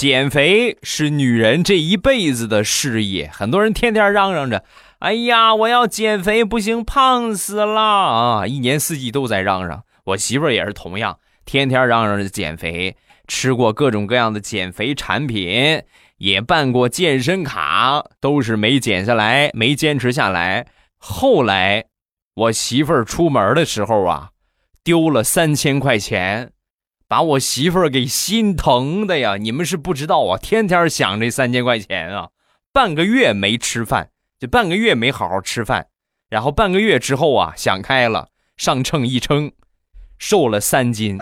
减肥是女人这一辈子的事业，很多人天天嚷嚷着：“哎呀，我要减肥，不行，胖死了啊！”一年四季都在嚷嚷。我媳妇儿也是同样，天天嚷嚷着减肥，吃过各种各样的减肥产品，也办过健身卡，都是没减下来，没坚持下来。后来，我媳妇儿出门的时候啊，丢了三千块钱。把我媳妇儿给心疼的呀！你们是不知道啊，天天想这三千块钱啊，半个月没吃饭，就半个月没好好吃饭，然后半个月之后啊，想开了，上秤一称，瘦了三斤。